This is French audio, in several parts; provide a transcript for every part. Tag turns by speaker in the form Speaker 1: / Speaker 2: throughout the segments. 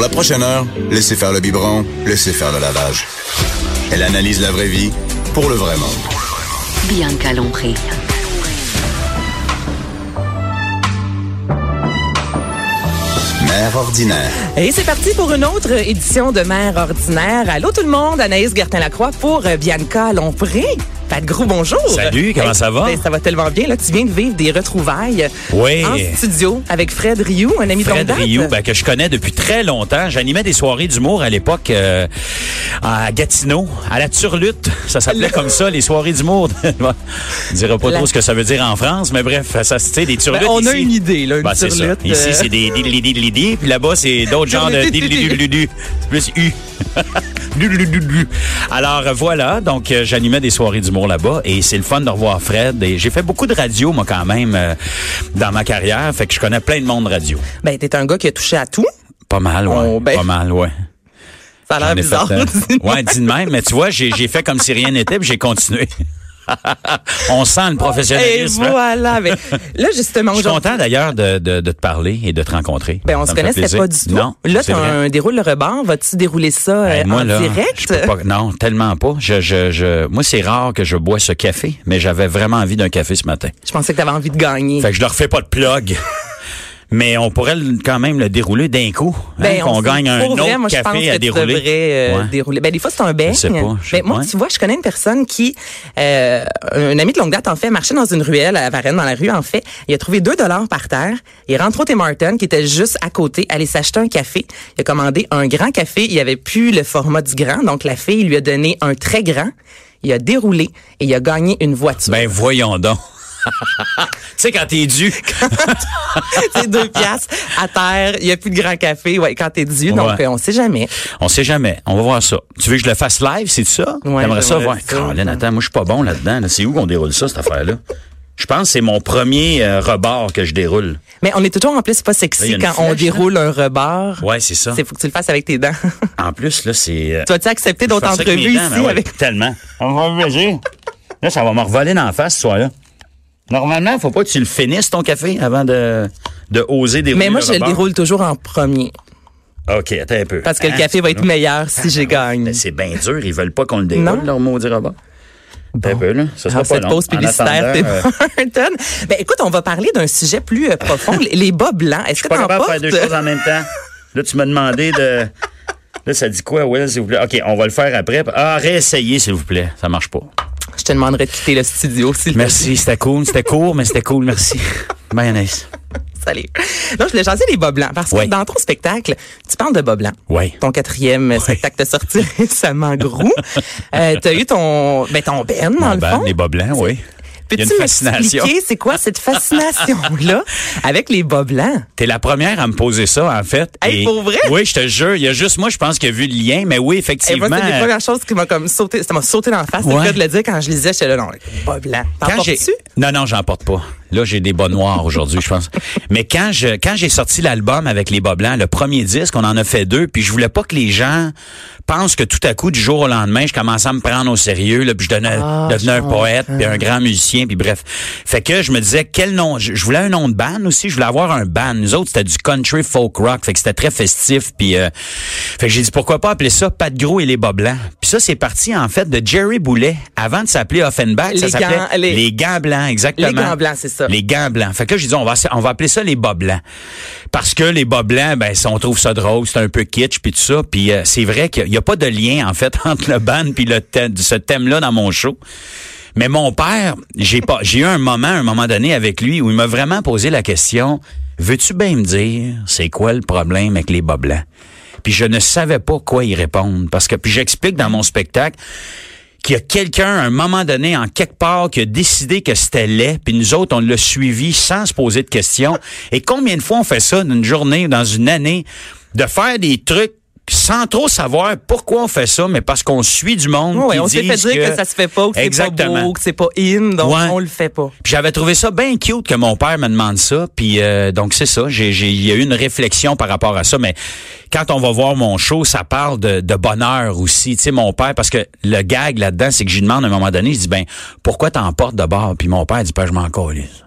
Speaker 1: Pour la prochaine heure, laissez faire le biberon, laissez faire le lavage. Elle analyse la vraie vie pour le vrai monde.
Speaker 2: Bianca Lompré.
Speaker 1: Mère ordinaire.
Speaker 3: Et c'est parti pour une autre édition de Mère ordinaire. Allô tout le monde, Anaïs Gertin-Lacroix pour Bianca Lompré. Pat Gros, bonjour.
Speaker 4: Salut, comment ça va?
Speaker 3: Ben, ça va tellement bien. Là, tu viens de vivre des retrouvailles
Speaker 4: Oui.
Speaker 3: en studio avec Fred Rioux, un ami de longue
Speaker 4: Fred. Rioux, ben, que je connais depuis très longtemps. J'animais des soirées d'humour à l'époque euh, à Gatineau, à la Turlute. Ça s'appelait comme ça, les soirées d'humour. On dira pas
Speaker 3: La-
Speaker 4: trop ce que ça veut dire en France, mais bref, ça, sais, des
Speaker 3: Ben,
Speaker 4: turlutes
Speaker 3: on a
Speaker 4: ici.
Speaker 3: une idée, là, une
Speaker 4: Ben, c'est ça.
Speaker 3: turlute,
Speaker 4: Ici,
Speaker 3: euh.
Speaker 4: c'est des puis là-bas, c'est d'autres genres de plus U. Alors, voilà. Donc, euh, j'animais des soirées d'humour là-bas et c'est le fun de revoir Fred. Et j'ai fait beaucoup de radio, moi, quand même, euh, dans ma carrière. Fait que je connais plein de monde radio.
Speaker 3: Ben, t'es un gars qui a touché à tout.
Speaker 4: Pas mal, ouais.
Speaker 3: Oh, ben.
Speaker 4: Pas mal, ouais.
Speaker 3: Ça a l'air bizarre.
Speaker 4: fait, euh, ouais, dis de même. Mais tu vois, j'ai j'ai fait comme si rien n'était, puis j'ai continué. On sent le
Speaker 3: Et
Speaker 4: professionnalisme. hein?
Speaker 3: voilà. Ben, là, justement,
Speaker 4: Je suis content d'ailleurs de, de, de te parler et de te rencontrer.
Speaker 3: Ben, on
Speaker 4: Ça
Speaker 3: se connaissait pas du tout.
Speaker 4: Non,
Speaker 3: Là,
Speaker 4: vrai.
Speaker 3: un déroule le rebord. Vas-tu dérouler ça euh,
Speaker 4: Ben, moi,
Speaker 3: en
Speaker 4: là,
Speaker 3: direct?
Speaker 4: pas- non, tellement pas. Je, je, je, moi, c'est rare que je bois ce café, mais j'avais vraiment envie d'un café ce matin.
Speaker 3: Je pensais que t'avais envie de gagner.
Speaker 4: Fait que je leur fais pas de plug. Mais on pourrait quand même le dérouler d'un coup. hein,
Speaker 3: Ben,
Speaker 4: qu'on
Speaker 3: on-
Speaker 4: gagne un autre
Speaker 3: vrai, moi, je pense
Speaker 4: café
Speaker 3: que
Speaker 4: à
Speaker 3: tu
Speaker 4: dérouler.
Speaker 3: devrais, euh,
Speaker 4: Ouais.
Speaker 3: dérouler. Ben, des fois, c'est un beigne.
Speaker 4: Je sais pas, je sais
Speaker 3: Ben, moi, tu vois, je connais une personne qui, euh, un ami de longue date, en fait, marchait dans une ruelle à Varennes, dans la rue, en fait. Il a trouvé deux dollars par terre. Il rentre au Tim Martin, qui était juste à côté, aller s'acheter un café. Il a commandé un grand café. Il avait plus le format du grand. Donc, la fille lui a donné un très grand. Il a déroulé et il a gagné une voiture.
Speaker 4: Ben voyons donc. Tu sais quand t'es dû.
Speaker 3: c'est deux piastres à terre. Il n'y a plus de grand café. Ouais, quand t'es dû. Donc,
Speaker 4: Ouais.
Speaker 3: euh, on sait jamais.
Speaker 4: On sait jamais. On va voir ça. Tu veux que je le fasse live, c'est ça?
Speaker 3: Ouais,
Speaker 4: T'aimerais ça
Speaker 3: j'aimerais
Speaker 4: voir?
Speaker 3: ça.
Speaker 4: Caroline, attends, moi je suis pas bon là-dedans. là. C'est où qu'on déroule ça, cette affaire-là? Je pense que c'est mon premier euh, rebord que je déroule.
Speaker 3: Mais on est toujours en plus pas
Speaker 4: Là,
Speaker 3: sexy quand on déroule un rebord.
Speaker 4: Ouais, c'est ça.
Speaker 3: C'est faut que tu le fasses avec tes dents.
Speaker 4: En plus, là, c'est... euh,
Speaker 3: tu vas-tu accepter d'autres entrevues
Speaker 4: dents,
Speaker 3: ici
Speaker 4: ben ouais,
Speaker 3: avec
Speaker 4: Tellement. On va me plaisir. Là, ça va me revoler dans la face, ce soir-là. Normalement, faut pas que tu le finisses, ton café, avant de, de oser dérouler
Speaker 3: Mais moi
Speaker 4: le
Speaker 3: je le déroule toujours en premier
Speaker 4: OK, attends un peu.
Speaker 3: parce que le
Speaker 4: Hein,
Speaker 3: café va être meilleur si j'ai gagne.
Speaker 4: Mais C'est bien dur. Ils veulent pas qu'on le déroule,
Speaker 3: Non.
Speaker 4: leur maudit rebord. Attends un peu, là. Ça sera
Speaker 3: Alors,
Speaker 4: pas
Speaker 3: cette
Speaker 4: long.
Speaker 3: pause
Speaker 4: En
Speaker 3: publicitaire, Tim
Speaker 4: euh.
Speaker 3: Ben écoute, on va parler d'un sujet plus euh, profond, les- bas blancs. Est-ce que
Speaker 4: pas
Speaker 3: t'en
Speaker 4: capable de faire deux choses en même temps. Là, tu m'as demandé de. Là, ça dit quoi, Will, s'il vous plaît? OK, on va le faire après. Ah, réessayez, s'il vous plaît. Ça marche pas.
Speaker 3: Je te demanderai de quitter le studio s'il
Speaker 4: Merci, c'était cool. C'était court, mais c'était cool. Merci. Anaïs.
Speaker 3: Salut. Non, je voulais jaser les bas blancs parce que
Speaker 4: Ouais.
Speaker 3: dans ton spectacle, tu parles de bas blancs.
Speaker 4: Oui.
Speaker 3: Ton quatrième spectacle de sorti récemment gros. Euh, t'as eu ton, ben, ton Ben, dans
Speaker 4: Mon
Speaker 3: le fond.
Speaker 4: les bas blancs, oui.
Speaker 3: Peux-tu m'expliquer c'est quoi cette fascination-là avec les bas blancs?
Speaker 4: T'es la première à me poser ça, en fait.
Speaker 3: Hey,
Speaker 4: Et-
Speaker 3: pour vrai?
Speaker 4: Oui, je te jure. Il y a juste moi, je pense, qui a vu le lien. Mais oui,
Speaker 3: Et
Speaker 4: effectivement.
Speaker 3: c'est une des premières choses qui m'a comme sauté, ça m'a sauté dans la face. C'est le cas de le dire quand je lisais, j'étais là, non, bas blancs. T'en portes-tu?
Speaker 4: non non j'en porte pas là j'ai des bas noirs aujourd'hui je pense. Mais quand je quand j'ai sorti l'album avec les bas blancs le premier disque on en a fait deux puis je voulais pas que les gens pensent que tout à coup du jour au lendemain je commençais à me prendre au sérieux là puis je devenais,
Speaker 3: Ah,
Speaker 4: devenais un poète puis un grand musicien puis bref. Fait que je me disais quel nom je, voulais un nom de band aussi je voulais avoir un band. Nous autres c'était du country folk rock fait que c'était très festif puis euh, fait que j'ai dit pourquoi pas appeler ça Pat Gros et les bas blancs ça c'est parti en fait de Jerry Boulet avant de s'appeler Offenbach ça
Speaker 3: Les
Speaker 4: s'appelait
Speaker 3: gants, les-
Speaker 4: les gants blancs, exactement.
Speaker 3: Les gants blancs, c'est ça.
Speaker 4: Les gants blancs. Fait que là, j'ai dit, on va, on va appeler ça les bas blancs. Parce que les bas blancs, ben, on trouve ça drôle, c'est un peu kitsch, puis tout ça. Puis euh, c'est vrai qu'il n'y a pas de lien, en fait, entre le band puis le thème, ce thème-là dans mon show. Mais mon père, j'ai pas, j'ai eu un moment, un moment donné avec lui où il m'a vraiment posé la question, veux-tu bien me dire, c'est quoi le problème avec les bas blancs? Puis je ne savais pas quoi y répondre. Parce que, puis j'explique dans mon spectacle, qu'il y a quelqu'un à un moment donné en quelque part qui a décidé que c'était laid, puis nous autres on l'a suivi sans se poser de questions. Et combien de fois on fait ça d'une journée, dans une année, de faire des trucs sans trop savoir pourquoi on fait ça, mais parce qu'on suit du monde. Qui
Speaker 3: on s'est fait dire que, ça se fait pas, que c'est pas beau, que c'est pas in, donc
Speaker 4: Ouais.
Speaker 3: on le fait pas.
Speaker 4: Puis J'avais trouvé ça bien cute que mon père me demande ça. Puis euh, donc c'est ça. J'ai, j'ai, il y a eu une réflexion par rapport à ça. Mais quand on va voir mon show, ça parle de, de bonheur aussi. Tu sais, mon père, parce que le gag là-dedans, c'est que je lui demande à un moment donné, je dis ben pourquoi t'en portes de bord? Puis mon père dit pas je m'en calisse.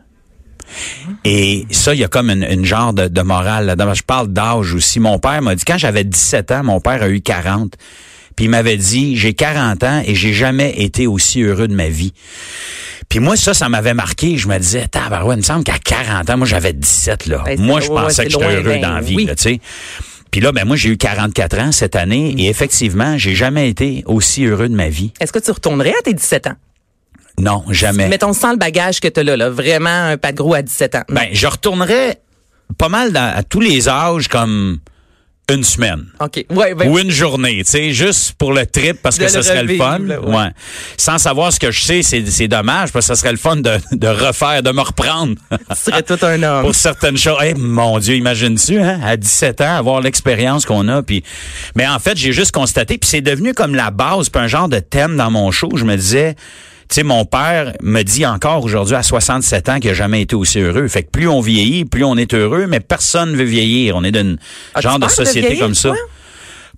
Speaker 4: Et ça, il y a comme une, une genre de, de morale là-dedans. Je parle d'âge aussi. Mon père m'a dit, quand j'avais 17 ans, mon père a eu 40. Puis il m'avait dit, j'ai 40 ans et j'ai jamais été aussi heureux de ma vie. Puis moi, ça, ça m'avait marqué. Je me disais, tabarouette, il me semble qu'à 40 ans, moi, j'avais 17, là.
Speaker 3: Ben,
Speaker 4: moi, je
Speaker 3: ouais,
Speaker 4: pensais que j'étais heureux
Speaker 3: ben
Speaker 4: dans la vie,
Speaker 3: oui.
Speaker 4: là, tu sais. Puis là, ben moi, j'ai eu 44 ans cette année
Speaker 3: Mm.
Speaker 4: et effectivement, j'ai jamais été aussi heureux de ma vie.
Speaker 3: Est-ce que tu retournerais à tes 17 ans?
Speaker 4: Non, jamais.
Speaker 3: Mettons sans le bagage que tu as là, là, vraiment un pas de gros à 17 ans.
Speaker 4: Ben, je retournerais pas mal dans- à tous les âges comme une semaine.
Speaker 3: OK. Ouais, ben,
Speaker 4: ou une journée, tu sais, juste pour le trip parce que
Speaker 3: le
Speaker 4: serait le fun.
Speaker 3: là, ouais.
Speaker 4: ouais. Sans savoir ce que je sais, c'est dommage parce que ça serait le fun de, de refaire, de me reprendre.
Speaker 3: tu serais tout un homme.
Speaker 4: pour certaines choses. Eh, mon Dieu, imagine-tu, hein, à 17 ans, avoir l'expérience qu'on a. Puis, mais en fait, j'ai juste constaté, puis c'est devenu comme la base, puis un genre de thème dans mon show. Je me disais, tu sais, mon père me dit encore aujourd'hui à 67 ans qu'il n'a jamais été aussi heureux. Fait que plus on vieillit, plus on est heureux, mais personne ne veut vieillir. On est d'un
Speaker 3: As-tu
Speaker 4: genre de société
Speaker 3: vieillir,
Speaker 4: comme ça.
Speaker 3: toi?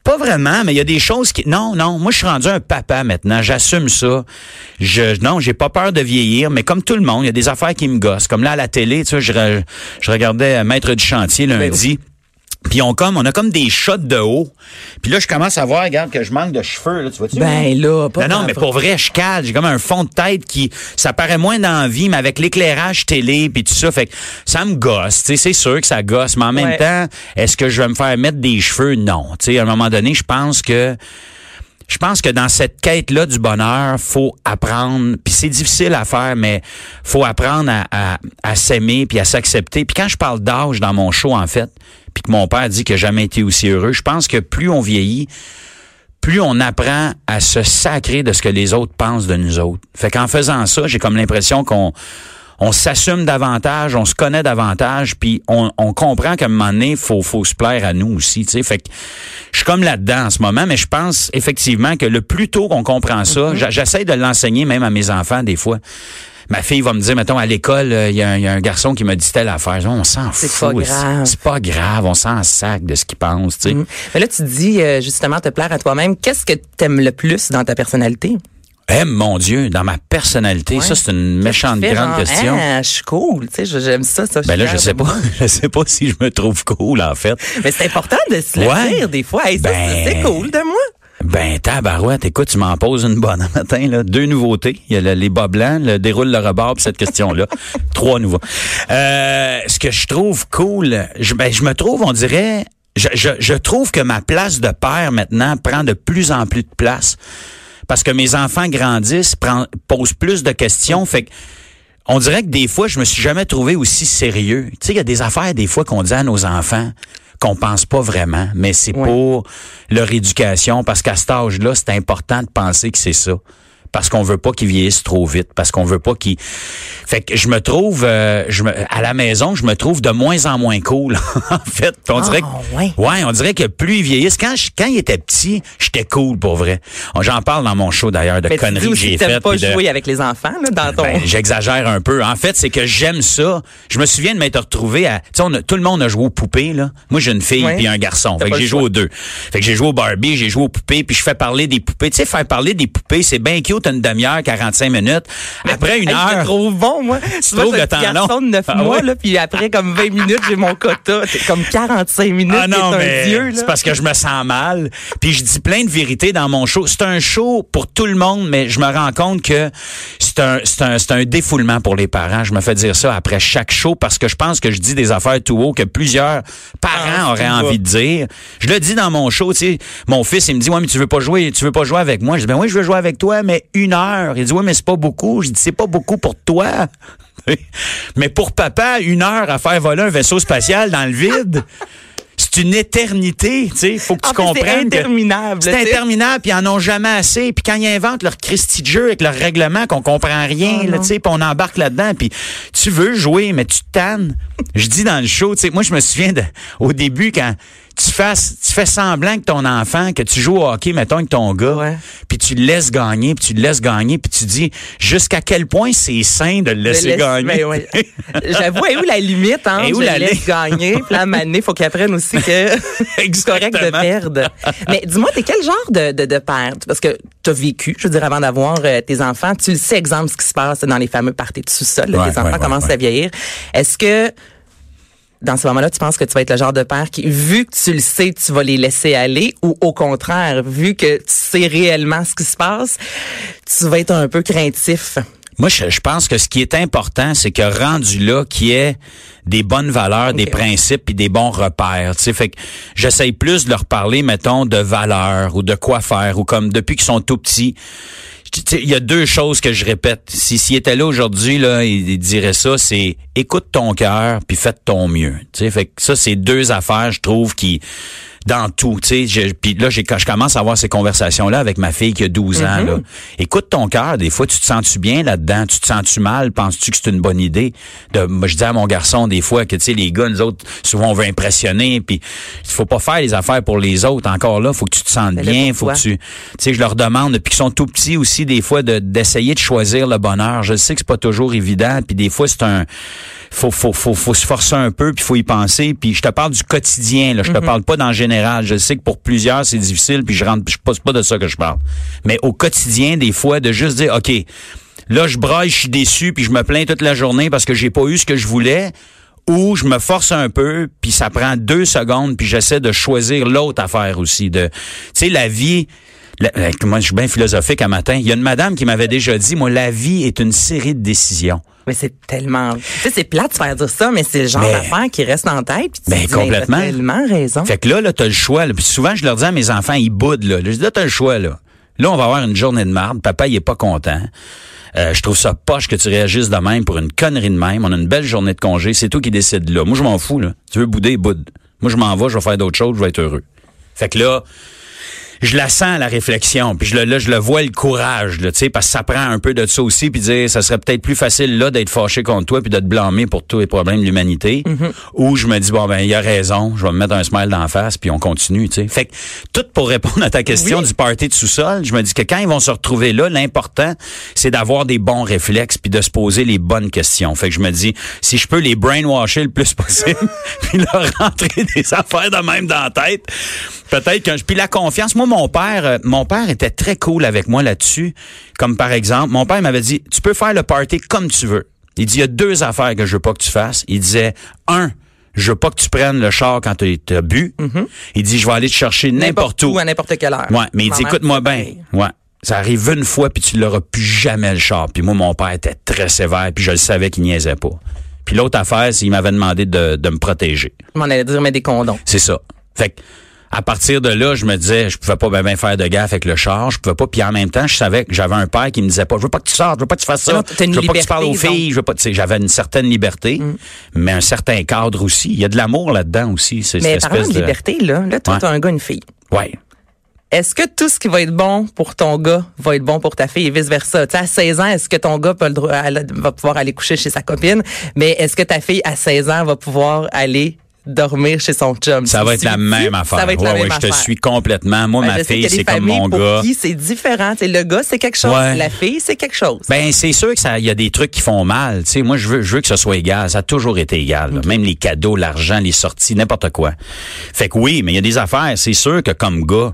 Speaker 4: Pas vraiment, mais il y a des choses qui. Non, non. Moi, je suis rendu un papa maintenant. J'assume ça. Je non, j'ai pas peur de vieillir, mais comme tout le monde, il y a des affaires qui me gossent. Comme là à la télé, tu sais, je, re- je regardais Maître du chantier lundi. Puis on comme on a comme des shots de haut. Puis là, je commence à voir, regarde, que je manque de cheveux. Là, tu vois-tu?
Speaker 3: Ben là, pas
Speaker 4: non, mais pour vrai, je cale. J'ai comme un fond de tête qui, ça paraît moins dans la vie, mais avec l'éclairage télé puis tout ça, fait que ça me gosse. Tu sais, c'est sûr que ça gosse, mais en même
Speaker 3: Ouais.
Speaker 4: temps, est-ce que je vais me faire mettre des cheveux? Non. Tu sais, à un moment donné, je pense que je pense que dans cette quête-là du bonheur, faut apprendre, puis c'est difficile à faire, mais faut apprendre à, à, à s'aimer puis à s'accepter. Puis quand je parle d'âge dans mon show, en fait, puis que mon père dit que j'ai jamais été aussi heureux, je pense que plus on vieillit, plus on apprend à se sacrer de ce que les autres pensent de nous autres. Fait qu'en faisant ça, j'ai comme l'impression qu'on on s'assume davantage, on se connaît davantage, puis on, on comprend qu'à un moment donné, faut faut se plaire à nous aussi. Tu sais, fait que je suis comme là-dedans en ce moment, mais je pense effectivement que le plus tôt qu'on comprend ça,
Speaker 3: Mm-hmm.
Speaker 4: j'essaie de l'enseigner même à mes enfants des fois. Ma fille va me dire, mettons, à l'école, euh, il y, a un- il y a un garçon qui m'a dit telle affaire. On s'en fout.
Speaker 3: C'est pas grave.
Speaker 4: C'est pas grave. On s'en sac de ce qu'il pense, tu sais.
Speaker 3: Mm. Mais là, tu dis euh, justement te plaire à toi-même. Qu'est-ce que t'aimes le plus dans ta personnalité?
Speaker 4: Eh mon Dieu, dans ma personnalité,
Speaker 3: Ouais.
Speaker 4: ça c'est une méchante grande
Speaker 3: genre,
Speaker 4: question.
Speaker 3: Ah, je suis cool, tu sais, je- j'aime ça, ça.
Speaker 4: Ben là, je sais pas, je sais pas si je me trouve cool en fait.
Speaker 3: Mais c'est important de se le
Speaker 4: Ouais.
Speaker 3: dire des fois. Hey,
Speaker 4: Ben-
Speaker 3: c'est cool de moi.
Speaker 4: Ben tabarouette, écoute, tu m'en poses une bonne matin là, deux nouveautés, il y a le- les bas blancs, le déroule le rebord puis cette question-là, trois nouveaux. Euh, ce que je trouve cool, je, ben, je me trouve, on dirait, je, je, je trouve que ma place de père maintenant prend de plus en plus de place parce que mes enfants grandissent, prend- posent plus de questions, fait que on dirait que des fois, je me suis jamais trouvé aussi sérieux. Tu sais, il y a des affaires des fois qu'on dit à nos enfants qu'on pense pas vraiment, mais c'est pour leur éducation, parce qu'à cet âge-là, c'est important de penser que c'est ça. Parce qu'on veut pas qu'ils vieillissent trop vite, parce qu'on veut pas qu'ils. Fait que je me trouve, euh, je me, à la maison, je me trouve de moins en moins cool. en fait, Puis on dirait que,
Speaker 3: Ah, ouais.
Speaker 4: ouais, on dirait que plus ils vieillissent. Quand je, quand ils étaient petits, j'étais cool pour vrai. J'en parle dans mon show d'ailleurs de
Speaker 3: Mais
Speaker 4: conneries que j'ai
Speaker 3: que
Speaker 4: faites.
Speaker 3: pas
Speaker 4: de-
Speaker 3: jouer avec les enfants là, dans ton...
Speaker 4: ben, j'exagère un peu. En fait, c'est que j'aime ça. Je me souviens de m'être retrouvé à, tu sais, on a- tout le monde a joué aux poupées là. Moi, j'ai une fille puis un garçon. Fait que j'ai joué aux deux. Fait que j'ai joué au Barbie, j'ai joué aux poupées, puis je fais parler des poupées. Tu sais, faire parler des poupées, c'est bien cute une demi-heure, 45 minutes. Après une
Speaker 3: Hey, Je
Speaker 4: heure.
Speaker 3: trouve bon, moi.
Speaker 4: Trouves
Speaker 3: vois,
Speaker 4: le temps
Speaker 3: garçon de 9
Speaker 4: Ah
Speaker 3: mois, là, puis après, comme 20 minutes, j'ai mon quota. C'est comme 45 minutes,
Speaker 4: Ah non, mais c'est parce que je me sens mal. Puis je dis plein de vérités dans mon show. C'est un show pour tout le monde, mais je me rends compte que c'est un, c'est un, c'est un défoulement pour les parents. Je me fais dire ça après chaque show parce que je pense que je dis des affaires tout haut que plusieurs parents
Speaker 3: Ah,
Speaker 4: auraient envie de dire. Je le dis dans mon show, tu sais. Mon fils, il me dit, ouais, mais tu veux pas jouer, tu veux pas jouer avec moi? Je dis, ben oui, je veux jouer avec toi, mais une heure. Il dit, ouais, mais c'est pas beaucoup. Je dis, c'est pas beaucoup pour toi. mais pour papa, une heure à faire voler un vaisseau spatial dans le vide. C'est c'est une éternité, tu sais. Faut que tu
Speaker 3: En c'est
Speaker 4: comprennes. que-
Speaker 3: interminable,
Speaker 4: C'est interminable, puis ils en ont jamais assez. Puis quand ils inventent leur Christy de jeu avec leur règlement qu'on comprend rien,
Speaker 3: Oh
Speaker 4: là, tu sais, puis on embarque là-dedans, puis tu veux jouer, mais tu tannes. Je dis dans le show, tu sais, moi je me souviens de, au début quand tu fasses, tu fais semblant que ton enfant, que tu joues au hockey, mettons avec ton gars, puis tu le laisses gagner, puis tu le laisses gagner, puis tu dis jusqu'à quel point c'est sain de le laisser gagner?
Speaker 3: Ben ouais. J'avoue, elle est où la limite, hein?
Speaker 4: Elle est où
Speaker 3: je
Speaker 4: la
Speaker 3: laisse gagner. Puis moment donné, faut qu'il apprenne aussi que c'est correct de perdre. Mais dis-moi, t'es quel genre de, de, de père? Parce que t'as vécu, je veux dire, avant d'avoir euh, tes enfants, tu le sais, exemple, ce qui se passe dans les fameux parties de sous-sol.
Speaker 4: Ouais,
Speaker 3: tes enfants
Speaker 4: ouais,
Speaker 3: commencent à vieillir. Est-ce que dans ce moment-là, tu penses que tu vas être le genre de père qui, vu que tu le sais, tu vas les laisser aller, ou au contraire, vu que tu sais réellement ce qui se passe, tu vas être un peu craintif?
Speaker 4: Moi, je, je pense que ce qui est important, c'est que rendu là, qu'il y ait des bonnes valeurs, des principes puis des bons repères. Tu sais, fait que j'essaye plus de leur parler, mettons, de valeurs ou de quoi faire ou comme depuis qu'ils sont tout petits. Il y a deux choses que je répète. Si s'il était là aujourd'hui, là, il, dirait ça, c'est écoute ton cœur puis fais ton mieux. Tu sais, fait que ça, c'est deux affaires, je trouve, qui dans tout, tu sais, puis là j'ai quand je commence à avoir ces conversations là avec ma fille qui a 12 ans là. Écoute ton cœur, des fois tu te sens-tu bien là-dedans, tu te sens-tu mal, penses-tu que c'est une bonne idée? De moi, je dis à mon garçon des fois que tu sais les gars nous autres souvent on veut impressionner puis il faut pas faire les affaires pour les autres. Encore là, faut que tu te sentes
Speaker 3: Mais
Speaker 4: bien, faut que tu tu sais je leur demande depuis qu'ils sont tout petits aussi des fois de d'essayer de choisir le bonheur. Je sais que c'est pas toujours évident puis des fois c'est un faut faut faut faut se forcer un peu puis faut y penser puis je te parle du quotidien là. Je te parle pas dans le général. Je sais que pour plusieurs c'est difficile puis je rentre je c'est pas de ça que je parle. Mais au quotidien des fois de juste dire OK là je braille je suis déçu puis je me plains toute la journée parce que j'ai pas eu ce que je voulais ou je me force un peu puis ça prend deux secondes puis j'essaie de choisir l'autre affaire aussi de tu sais la vie moi je suis bien philosophique à matin il y a une madame qui m'avait déjà dit moi la vie est une série de décisions
Speaker 3: Mais c'est tellement. Tu sais, c'est plate de faire dire ça, mais c'est le genre
Speaker 4: Mais-
Speaker 3: d'affaire qui reste en tête. Puis tu
Speaker 4: Ben,
Speaker 3: dis,
Speaker 4: complètement.
Speaker 3: T'as tellement raison.
Speaker 4: Fait que là, là, t'as le choix. là. Puis souvent, je leur dis à mes enfants, ils boudent, là. Je dis, là, t'as le choix, là. Là, on va avoir une journée de marde. Papa, il est pas content. Euh, je trouve ça poche que tu réagisses de même pour une connerie de même. On a une belle journée de congé. C'est toi qui décides là. Moi, je m'en fous, là. Tu veux bouder, boude. Moi, je m'en vais, je vais faire d'autres choses, je vais être heureux. Fait que là, je la sens la réflexion, puis je le, là je le vois le courage, là, tu sais, parce que ça prend un peu de ça aussi, puis dire ça serait peut-être plus facile là d'être fâché contre toi puis de te blâmer pour tous les problèmes de l'humanité, ou je me dis bon ben il a raison, je vais me mettre un smile d'en face puis on continue, tu sais. Fait que tout pour répondre à ta question
Speaker 3: Oui.
Speaker 4: du party de sous-sol, je me dis que quand ils vont se retrouver là, l'important c'est d'avoir des bons réflexes puis de se poser les bonnes questions. Fait que je me dis si je peux les brainwasher le plus possible puis leur rentrer des affaires de même dans la tête, peut-être que je puis la confiance. Moi mon père, euh, mon père était très cool avec moi là-dessus. Comme par exemple, mon père m'avait dit tu peux faire le party comme tu veux. Il dit il y a deux affaires que je veux pas que tu fasses. Il disait un je veux pas que tu prennes le char quand tu as bu. Il dit, je vais aller te chercher n'importe où.
Speaker 3: à n'importe quelle heure.
Speaker 4: Ouais, mais il dit, écoute-moi bien. Ouais. Ça arrive une fois, puis tu l'auras plus jamais le char. Puis moi, mon père était très sévère, puis je le savais qu'il niaisait pas. Puis l'autre affaire, c'est qu'il m'avait demandé de, de me protéger.
Speaker 3: Je m'en allais dire, mais des condoms.
Speaker 4: C'est ça. Fait que, à partir de là, je me disais, je pouvais pas bien ben faire de gaffe avec le char, je pouvais pas. Puis en même temps, je savais que j'avais un père qui me disait pas, je veux pas que tu sortes, je veux pas que tu fasses ça,
Speaker 3: Non, une
Speaker 4: je veux pas que tu parles aux filles, je veux pas. Tu sais, j'avais une certaine liberté, mais un certain cadre aussi. Il y a de l'amour là-dedans aussi. C'est
Speaker 3: Mais
Speaker 4: cette espèce
Speaker 3: de liberté, là, là, toi,
Speaker 4: Ouais.
Speaker 3: t'as un gars, une fille.
Speaker 4: Ouais.
Speaker 3: Est-ce que tout ce qui va être bon pour ton gars va être bon pour ta fille et vice-versa? Tu sais, à 16 ans, est-ce que ton gars peut le droit- va pouvoir aller coucher chez sa copine? Mais est-ce que ta fille, à 16 ans, va pouvoir aller dormir chez son chum?
Speaker 4: Ça va être la même affaire.
Speaker 3: Ça va être
Speaker 4: ouais,
Speaker 3: la
Speaker 4: ouais, je te suis complètement. Moi,
Speaker 3: Ben,
Speaker 4: ma fille, c'est comme mon
Speaker 3: pour
Speaker 4: gars.
Speaker 3: c'est différent. Tu sais, le gars, c'est quelque chose.
Speaker 4: Ouais.
Speaker 3: La fille, c'est quelque chose.
Speaker 4: Ben c'est sûr que ça, il y a des trucs qui font mal. Tu sais, moi je veux, je veux que ce soit égal. Ça a toujours été égal. Même les cadeaux, l'argent, les sorties, n'importe quoi. Fait que oui, mais il y a des affaires. C'est sûr que comme gars.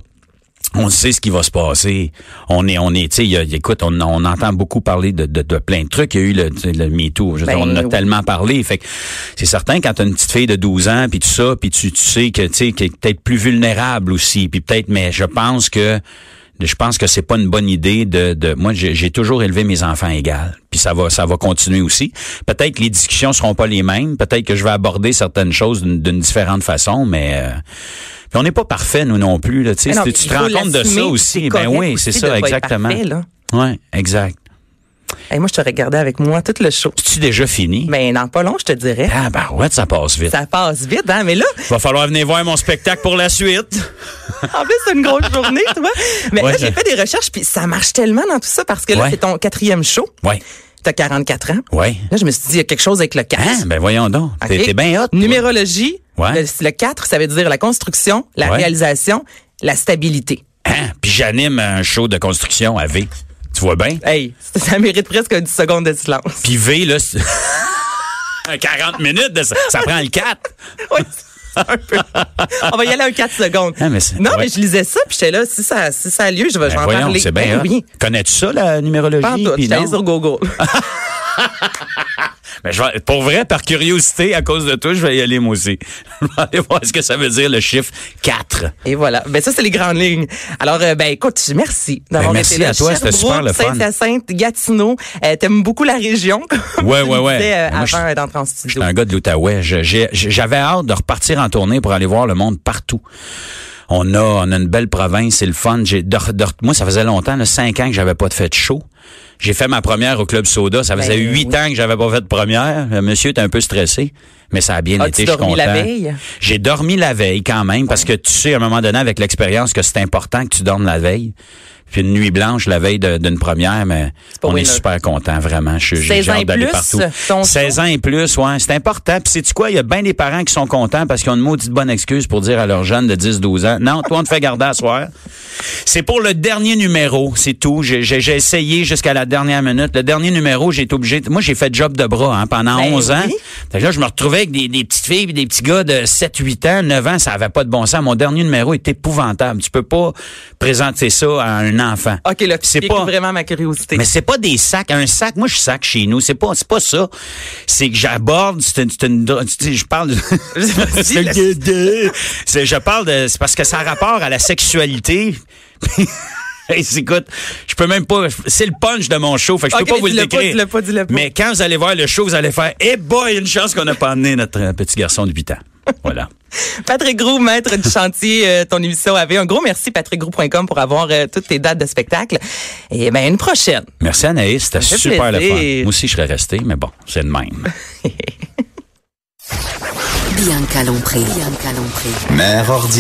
Speaker 4: On sait ce qui va se passer. On est, on est, tu sais, écoute, on, on entend beaucoup parler de, de, de plein de trucs. Il y a eu le, le MeToo.
Speaker 3: Ben,
Speaker 4: on en a
Speaker 3: oui.
Speaker 4: tellement parlé. Fait que c'est certain quand t'as une petite fille de 12 ans puis tout ça, puis tu, tu sais que tu sais qu'elle est peut-être plus vulnérable aussi, puis peut-être, mais je pense que je pense que c'est pas une bonne idée de, de moi j'ai toujours élevé mes enfants égales puis ça va ça va continuer aussi peut-être que les discussions seront pas les mêmes peut-être que je vais aborder certaines choses d'une d'une différente façon mais euh, puis on n'est pas parfait nous non plus là tu sais
Speaker 3: Mais non,
Speaker 4: tu te rends compte de ça aussi ben oui c'est ça exactement ouais exact
Speaker 3: Hey, moi, je te regardais avec moi tout le show.
Speaker 4: C'est-tu déjà fini?
Speaker 3: Mais dans pas long, je te dirais.
Speaker 4: Ah, ben ouais, ça passe vite.
Speaker 3: Ça passe vite, hein? Mais là,
Speaker 4: Va falloir venir voir mon spectacle pour la suite.
Speaker 3: en plus, c'est une grosse journée, tu vois. Mais
Speaker 4: Ouais.
Speaker 3: là, j'ai fait des recherches, puis ça marche tellement dans tout ça parce que là,
Speaker 4: Ouais.
Speaker 3: c'est ton quatrième show.
Speaker 4: Ouais.
Speaker 3: T'as 44 ans.
Speaker 4: Ouais.
Speaker 3: Là, je me suis dit, il y a quelque chose avec le 4.
Speaker 4: Hein? Ben voyons donc.
Speaker 3: OK?
Speaker 4: T'es bien hot.
Speaker 3: Numérologie.
Speaker 4: Ouais.
Speaker 3: Le, le 4, ça veut dire la construction, la
Speaker 4: Ouais.
Speaker 3: réalisation, la stabilité.
Speaker 4: Hein? Puis j'anime un show de construction à V. Tu vois bien?
Speaker 3: Hey, ça, mérite presque 10 secondes de silence.
Speaker 4: Puis V, là, c'est- 40 minutes, de ça, ça prend le 4.
Speaker 3: Ouais, c'est un peu. On va y aller un 4 secondes.
Speaker 4: Ah, mais
Speaker 3: non,
Speaker 4: ouais.
Speaker 3: mais je lisais ça, puis j'étais là, si ça, si ça a lieu, je vais, je vais
Speaker 4: Ben
Speaker 3: en
Speaker 4: voyons,
Speaker 3: parler.
Speaker 4: c'est
Speaker 3: Ben
Speaker 4: bien hot.
Speaker 3: oui.
Speaker 4: Connais-tu ça, la numérologie?
Speaker 3: Pas en tout, sur Google.
Speaker 4: Ben, je vais- pour vrai, par curiosité, à cause de toi, je vais y aller moi aussi. Je vais aller voir ce que ça veut dire, le chiffre 4.
Speaker 3: Et voilà. Ben ça, c'est les grandes lignes. Alors, euh, ben écoute, merci d'avoir
Speaker 4: Ben, merci
Speaker 3: été là.
Speaker 4: à toi, c'était super le fun.
Speaker 3: Saint-Hyacinthe, Gatineau. Euh, T'aimes beaucoup la région.
Speaker 4: Ouais, ouais, ouais.
Speaker 3: disais, euh,
Speaker 4: Moi,
Speaker 3: avant d'entrer en
Speaker 4: Je suis un gars de l'Outaouais. J'avais hâte de repartir en tournée pour aller voir le monde partout. On a, on a une belle province, c'est le fun. J'ai, de- de- moi, ça faisait longtemps, là, cinq ans que j'avais pas de fête show. J'ai fait ma première au Club Soda. Ça faisait
Speaker 3: Ben,
Speaker 4: huit
Speaker 3: oui.
Speaker 4: ans que j'avais pas fait de première. Le monsieur était un peu stressé, mais ça a bien été. Je suis
Speaker 3: dormi
Speaker 4: content.
Speaker 3: la veille?
Speaker 4: J'ai dormi la veille quand même, parce que tu sais, à un moment donné, avec l'expérience, que c'est important que tu dormes la veille. Puis une nuit blanche la veille d'une première, mais on est super content, vraiment. Je suis- J'ai
Speaker 3: 16
Speaker 4: j'ai
Speaker 3: ans et
Speaker 4: hâte d'aller
Speaker 3: plus,
Speaker 4: partout.
Speaker 3: ton
Speaker 4: 16 ans et plus, ouais, c'est important. Puis sais-tu quoi, il y a bien des parents qui sont contents parce qu'ils ont une maudite bonne excuse pour dire à leurs jeunes de 10-12 ans, non, toi, on te fait garder à soir. C'est pour le dernier numéro, c'est tout. J'ai essayé jusqu'à la dernière minute. Le dernier numéro, j'ai été obligé. Moi, j'ai fait job de bras hein, pendant
Speaker 3: Ben
Speaker 4: 11 ans.
Speaker 3: oui.
Speaker 4: Fait que là, je me retrouvais avec des, des petites filles et des petits gars de 7, 8 ans, 9 ans. Ça avait pas de bon sens. Mon dernier numéro est épouvantable. Tu peux pas présenter ça à un enfant.
Speaker 3: OK, là,
Speaker 4: C'est pas-
Speaker 3: vraiment ma curiosité.
Speaker 4: Mais c'est pas des sacs. Un sac, moi, je sac chez nous. C'est pas, c'est pas ça. C'est que j'aborde, je parle je parle de, c'est parce que ça a rapport à la sexualité. Hey, écoute, je peux même pas, c'est le punch de mon show, fait que je
Speaker 3: Ok,
Speaker 4: peux pas vous le
Speaker 3: pas,
Speaker 4: décrire.
Speaker 3: pas, pas.
Speaker 4: Mais quand vous allez voir le show, vous allez faire, eh boy, une chance qu'on n'a pas amené notre euh, petit garçon de 8 ans. Voilà.
Speaker 3: Patrick Groux, maître du chantier, euh, ton émission avait un gros merci, patrickgroux.com, pour avoir euh, toutes tes dates de spectacle. Et ben une prochaine.
Speaker 4: Merci Anaïs, c'était super le fun. Moi aussi, je serais resté, mais bon, c'est le même.
Speaker 2: Bianca Lompré. Bianca Lompré.
Speaker 1: Mère ordinaire.